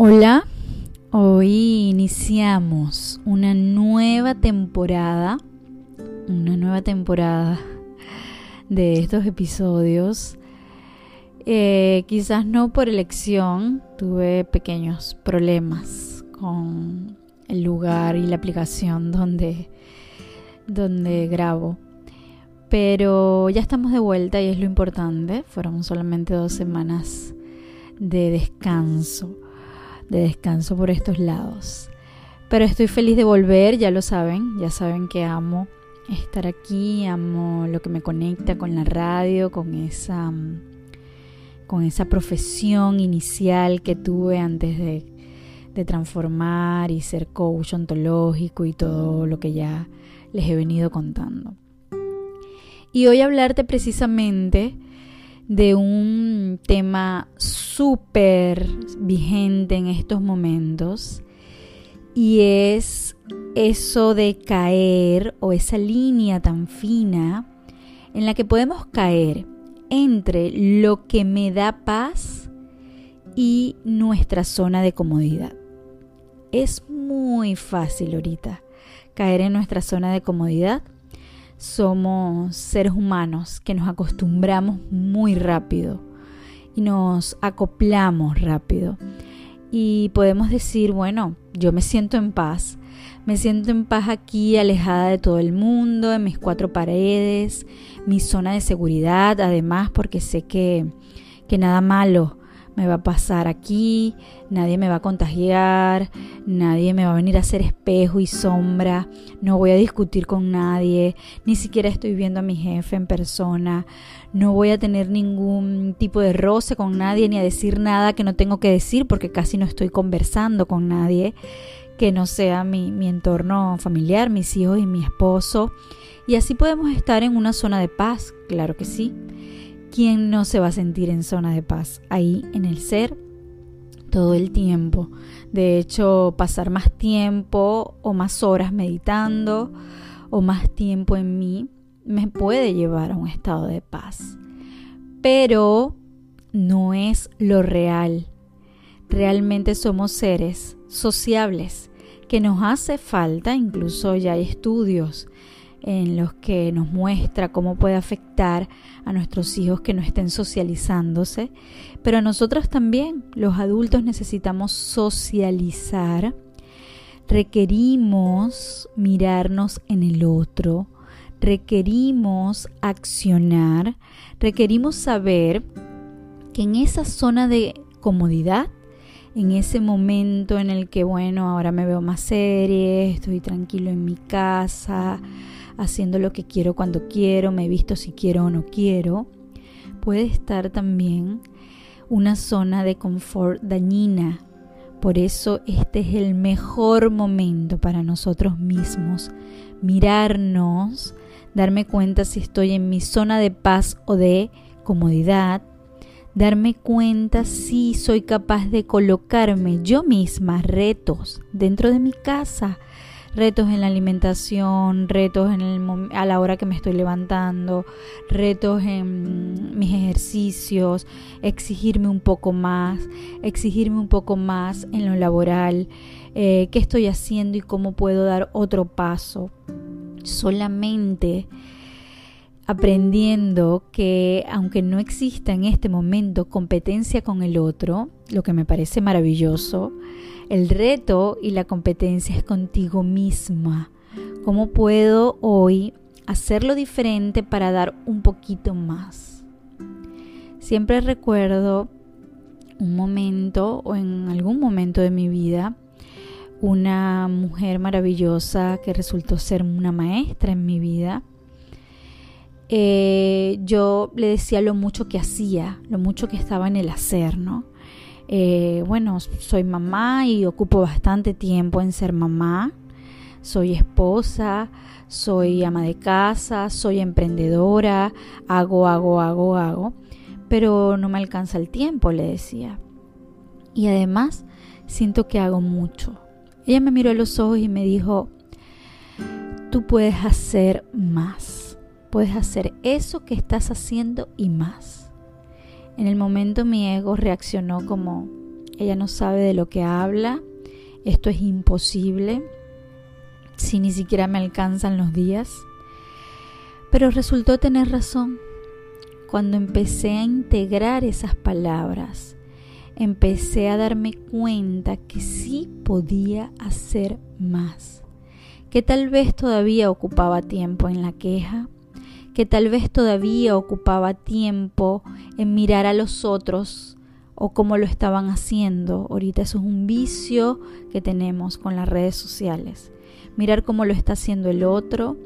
Hola, hoy iniciamos una nueva temporada, una nueva temporada de estos episodios. Eh, quizás no por elección, tuve pequeños problemas con el lugar y la aplicación donde, donde grabo. Pero ya estamos de vuelta y es lo importante. Fueron solamente dos semanas de descanso de descanso por estos lados. Pero estoy feliz de volver, ya lo saben, ya saben que amo estar aquí, amo lo que me conecta con la radio, con esa con esa profesión inicial que tuve antes de, de transformar y ser coach ontológico y todo lo que ya les he venido contando. Y hoy hablarte precisamente de un tema súper vigente en estos momentos y es eso de caer o esa línea tan fina en la que podemos caer entre lo que me da paz y nuestra zona de comodidad. Es muy fácil ahorita caer en nuestra zona de comodidad somos seres humanos que nos acostumbramos muy rápido y nos acoplamos rápido. Y podemos decir, bueno, yo me siento en paz. Me siento en paz aquí, alejada de todo el mundo, en mis cuatro paredes, mi zona de seguridad, además porque sé que, que nada malo me va a pasar aquí, nadie me va a contagiar, nadie me va a venir a hacer espejo y sombra, no voy a discutir con nadie, ni siquiera estoy viendo a mi jefe en persona, no voy a tener ningún tipo de roce con nadie ni a decir nada que no tengo que decir porque casi no estoy conversando con nadie que no sea mi, mi entorno familiar, mis hijos y mi esposo. Y así podemos estar en una zona de paz, claro que sí. ¿Quién no se va a sentir en zona de paz? Ahí en el ser todo el tiempo. De hecho, pasar más tiempo o más horas meditando o más tiempo en mí me puede llevar a un estado de paz. Pero no es lo real. Realmente somos seres sociables que nos hace falta, incluso ya hay estudios en los que nos muestra cómo puede afectar a nuestros hijos que no estén socializándose, pero nosotros también, los adultos necesitamos socializar, requerimos mirarnos en el otro, requerimos accionar, requerimos saber que en esa zona de comodidad, en ese momento en el que, bueno, ahora me veo más serie, estoy tranquilo en mi casa, haciendo lo que quiero cuando quiero, me visto si quiero o no quiero, puede estar también una zona de confort dañina. Por eso este es el mejor momento para nosotros mismos, mirarnos, darme cuenta si estoy en mi zona de paz o de comodidad, darme cuenta si soy capaz de colocarme yo misma retos dentro de mi casa, retos en la alimentación, retos en el, a la hora que me estoy levantando, retos en mis ejercicios, exigirme un poco más, exigirme un poco más en lo laboral, eh, qué estoy haciendo y cómo puedo dar otro paso. Solamente aprendiendo que aunque no exista en este momento competencia con el otro, lo que me parece maravilloso, el reto y la competencia es contigo misma. ¿Cómo puedo hoy hacerlo diferente para dar un poquito más? Siempre recuerdo un momento o en algún momento de mi vida una mujer maravillosa que resultó ser una maestra en mi vida. Eh, yo le decía lo mucho que hacía, lo mucho que estaba en el hacer, ¿no? Eh, bueno, soy mamá y ocupo bastante tiempo en ser mamá. Soy esposa, soy ama de casa, soy emprendedora, hago, hago, hago, hago. Pero no me alcanza el tiempo, le decía. Y además siento que hago mucho. Ella me miró a los ojos y me dijo, tú puedes hacer más. Puedes hacer eso que estás haciendo y más. En el momento mi ego reaccionó como, ella no sabe de lo que habla, esto es imposible, si ni siquiera me alcanzan los días. Pero resultó tener razón. Cuando empecé a integrar esas palabras, empecé a darme cuenta que sí podía hacer más, que tal vez todavía ocupaba tiempo en la queja, que tal vez todavía ocupaba tiempo en mirar a los otros o cómo lo estaban haciendo. Ahorita eso es un vicio que tenemos con las redes sociales. Mirar cómo lo está haciendo el otro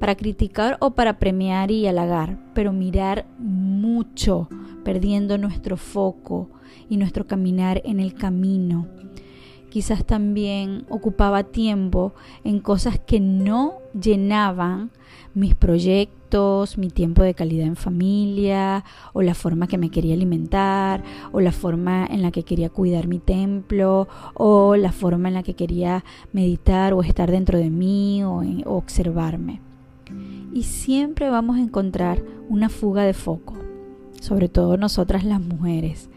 para criticar o para premiar y halagar, pero mirar mucho, perdiendo nuestro foco y nuestro caminar en el camino. Quizás también ocupaba tiempo en cosas que no llenaban mis proyectos, mi tiempo de calidad en familia, o la forma que me quería alimentar, o la forma en la que quería cuidar mi templo, o la forma en la que quería meditar o estar dentro de mí o, o observarme y siempre vamos a encontrar una fuga de foco, sobre todo nosotras las mujeres,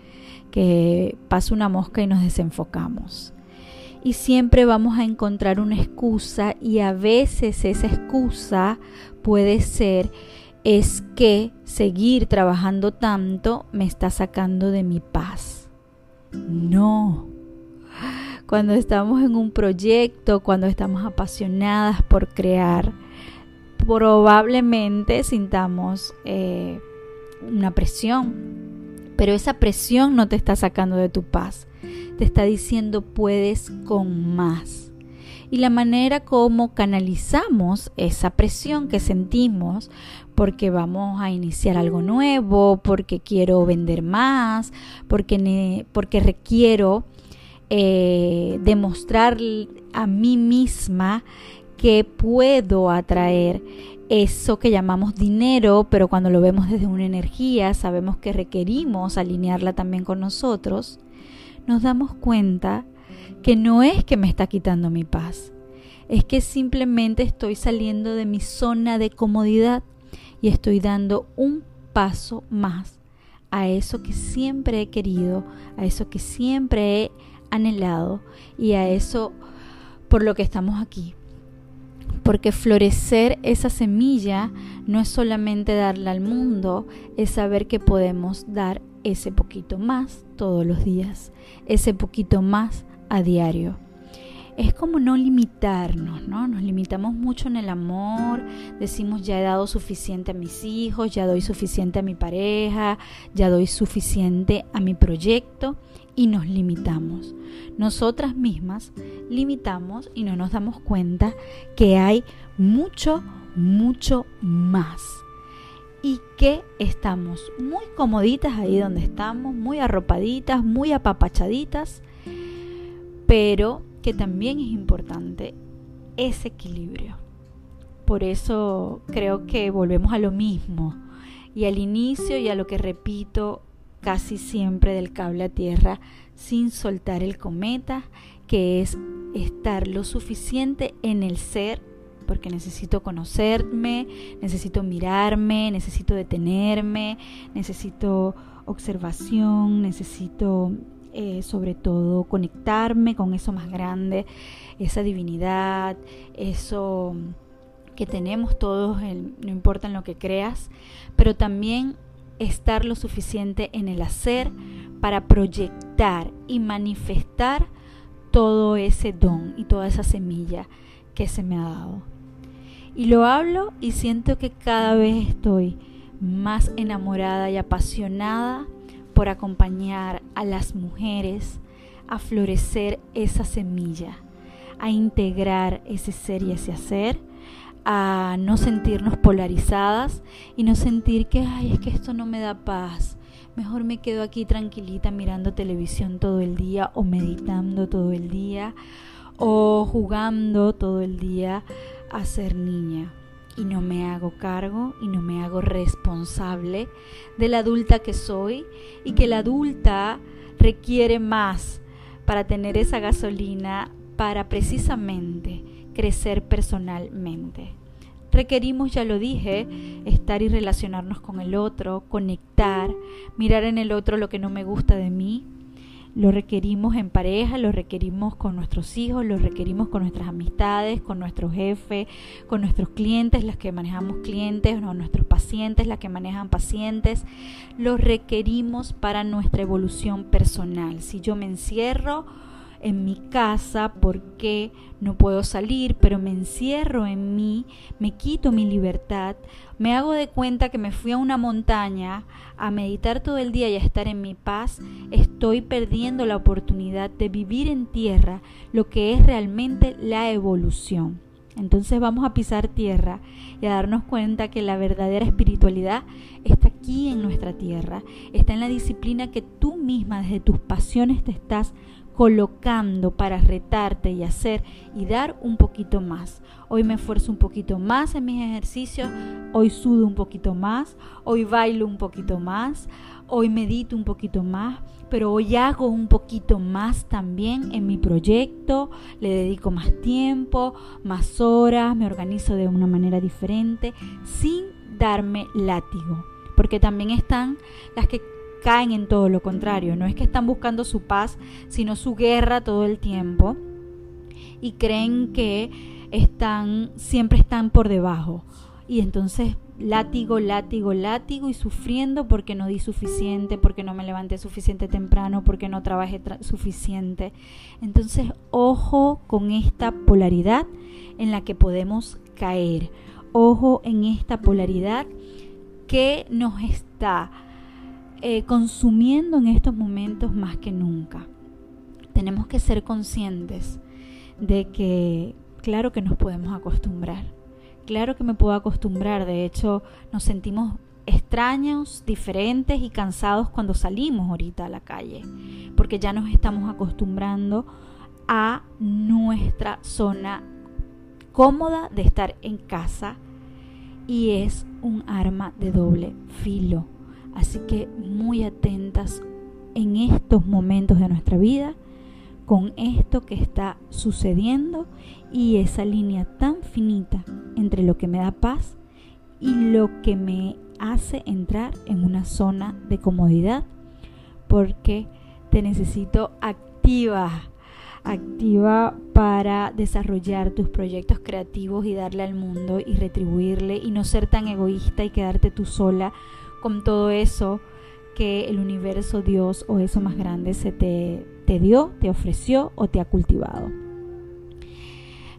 que pasa una mosca y nos desenfocamos. Y siempre vamos a encontrar una excusa y a veces esa excusa puede ser es que seguir trabajando tanto me está sacando de mi paz. No. Cuando estamos en un proyecto, cuando estamos apasionadas por crear, probablemente sintamos eh, una presión, pero esa presión no te está sacando de tu paz, te está diciendo puedes con más. Y la manera como canalizamos esa presión que sentimos porque vamos a iniciar algo nuevo, porque quiero vender más, porque, porque requiero eh, demostrar a mí misma que puedo atraer eso que llamamos dinero, pero cuando lo vemos desde una energía, sabemos que requerimos alinearla también con nosotros, nos damos cuenta que no es que me está quitando mi paz, es que simplemente estoy saliendo de mi zona de comodidad y estoy dando un paso más a eso que siempre he querido, a eso que siempre he anhelado y a eso por lo que estamos aquí porque florecer esa semilla no es solamente darla al mundo, es saber que podemos dar ese poquito más todos los días, ese poquito más a diario. Es como no limitarnos, ¿no? Nos limitamos mucho en el amor, decimos ya he dado suficiente a mis hijos, ya doy suficiente a mi pareja, ya doy suficiente a mi proyecto y nos limitamos. Nosotras mismas limitamos y no nos damos cuenta que hay mucho, mucho más. Y que estamos muy comoditas ahí donde estamos, muy arropaditas, muy apapachaditas, pero que también es importante ese equilibrio. Por eso creo que volvemos a lo mismo y al inicio y a lo que repito casi siempre del cable a tierra sin soltar el cometa, que es estar lo suficiente en el ser, porque necesito conocerme, necesito mirarme, necesito detenerme, necesito observación, necesito eh, sobre todo conectarme con eso más grande, esa divinidad, eso que tenemos todos, no importa en lo que creas, pero también estar lo suficiente en el hacer para proyectar y manifestar todo ese don y toda esa semilla que se me ha dado. Y lo hablo y siento que cada vez estoy más enamorada y apasionada por acompañar a las mujeres a florecer esa semilla, a integrar ese ser y ese hacer a no sentirnos polarizadas y no sentir que, ay, es que esto no me da paz. Mejor me quedo aquí tranquilita mirando televisión todo el día o meditando todo el día o jugando todo el día a ser niña. Y no me hago cargo y no me hago responsable de la adulta que soy y que la adulta requiere más para tener esa gasolina para precisamente crecer personalmente. Requerimos, ya lo dije, estar y relacionarnos con el otro, conectar, mirar en el otro lo que no me gusta de mí, Lo requerimos en pareja, lo requerimos con nuestros hijos, lo requerimos con nuestras amistades, con nuestro jefe, con nuestros clientes, las que manejamos clientes, o nuestros pacientes, las que manejan pacientes. Lo requerimos para nuestra evolución personal. Si yo me encierro, en mi casa porque no puedo salir, pero me encierro en mí, me quito mi libertad, me hago de cuenta que me fui a una montaña a meditar todo el día y a estar en mi paz, estoy perdiendo la oportunidad de vivir en tierra lo que es realmente la evolución. Entonces vamos a pisar tierra y a darnos cuenta que la verdadera espiritualidad está aquí en nuestra tierra, está en la disciplina que tú misma desde tus pasiones te estás colocando para retarte y hacer y dar un poquito más. Hoy me esfuerzo un poquito más en mis ejercicios, hoy sudo un poquito más, hoy bailo un poquito más, hoy medito un poquito más, pero hoy hago un poquito más también en mi proyecto, le dedico más tiempo, más horas, me organizo de una manera diferente, sin darme látigo, porque también están las que caen en todo lo contrario. No es que están buscando su paz, sino su guerra todo el tiempo y creen que están siempre están por debajo. Y entonces látigo, látigo, látigo y sufriendo porque no di suficiente, porque no me levanté suficiente temprano, porque no trabajé suficiente. Entonces, ojo con esta polaridad en la que podemos caer. Ojo en esta polaridad que nos está eh, consumiendo en estos momentos más que nunca. Tenemos que ser conscientes de que, claro que nos podemos acostumbrar, claro que me puedo acostumbrar, de hecho nos sentimos extraños, diferentes y cansados cuando salimos ahorita a la calle, porque ya nos estamos acostumbrando a nuestra zona cómoda de estar en casa y es un arma de doble filo Así que muy atentas en estos momentos de nuestra vida con esto que está sucediendo y esa línea tan finita entre lo que me da paz y lo que me hace entrar en una zona de comodidad porque te necesito activa, activa para desarrollar tus proyectos creativos y darle al mundo y retribuirle y no ser tan egoísta y quedarte tú sola con todo eso que el universo, Dios o eso más grande se te, te dio, te ofreció o te ha cultivado.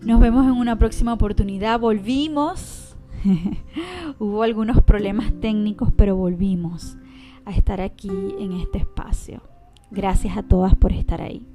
Nos vemos en una próxima oportunidad. Volvimos. Hubo algunos problemas técnicos, pero volvimos a estar aquí en este espacio. Gracias a todas por estar ahí.